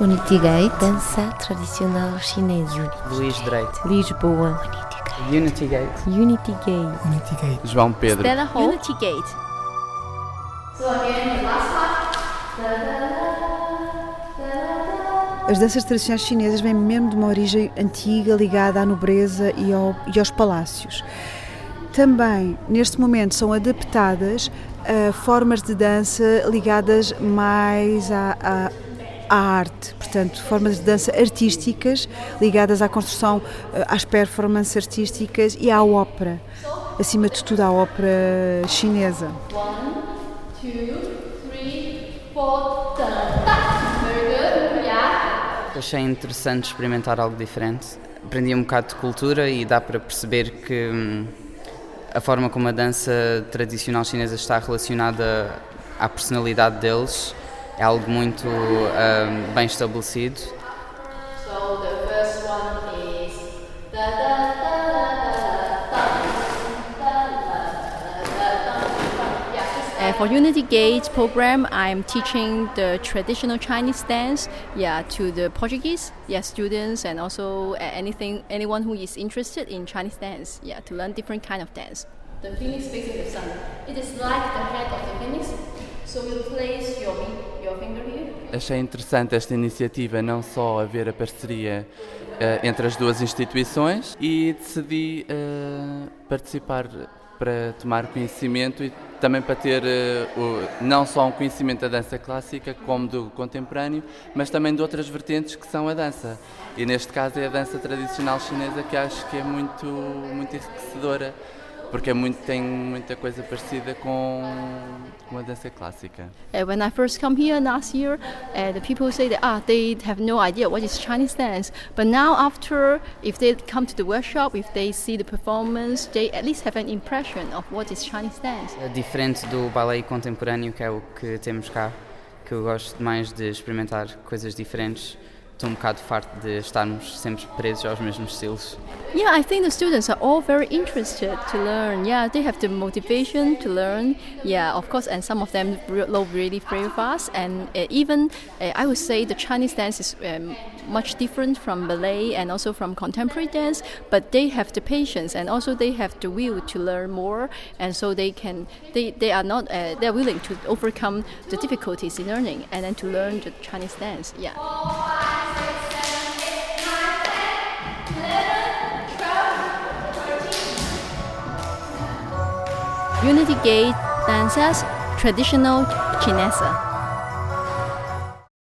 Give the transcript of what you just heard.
Unity Gate, Dança tradicional chinesa. Luís Drake, Lisboa. Unity Gate, Unity Gate. Unity Gate. João Pedro, Stella Hope. Unity Gate. As danças tradicionais chinesas vêm mesmo de uma origem antiga ligada à nobreza e, ao- e aos palácios. Também, neste momento, são adaptadas a formas de dança ligadas mais à, à- à arte, portanto, formas de dança artísticas ligadas à construção, eh, às performances artísticas e à ópera, acima de tudo à ópera chinesa. achei interessante experimentar algo diferente. Aprendi um bocado de cultura e dá para perceber que hum, a forma como a dança tradicional chinesa está relacionada à personalidade deles é algo muito hum, bem estabelecido. Uh, for Unity Gate program, I'm teaching the traditional Chinese dance, yeah, to the Portuguese, yeah, students and also uh, anything, anyone who is interested in Chinese dance, yeah, to learn different kind of dance. The phoenix facing the sun. It is like the head of the phoenix. Achei interessante esta iniciativa, não só haver a parceria eh, entre as duas instituições e decidi eh, participar para tomar conhecimento e também para ter eh, o- não só um conhecimento da dança clássica como do contemporâneo, mas também de outras vertentes que são a dança. E neste caso é a dança tradicional chinesa que acho que é muito, muito enriquecedora, porque é muito, tem muita coisa parecida com, com a dança clássica. Uh, when I first come here last year, uh, the people say that ah they have no idea what is Chinese dance. But now after, if they come to the workshop, if they see the performance, they at least have an impression of what is Chinese dance. É diferente do balé contemporâneo, que é o que temos cá, que eu gosto mais de experimentar coisas diferentes. Estou um bocado farto de estarmos sempre presos aos mesmos estilos. Yeah, I think the students are all very interested to learn. Yeah, they have the motivation to learn. Yeah, of course, and some of them love really very fast. And uh, even uh, I would say the Chinese dance is um, much different from ballet and also from contemporary dance. But they have the patience and also they have the will to learn more. And so they can they, they are not uh, they are willing to overcome the difficulties in learning and then to learn the Chinese dance. Yeah. Unity Gate dances traditional Chinesa.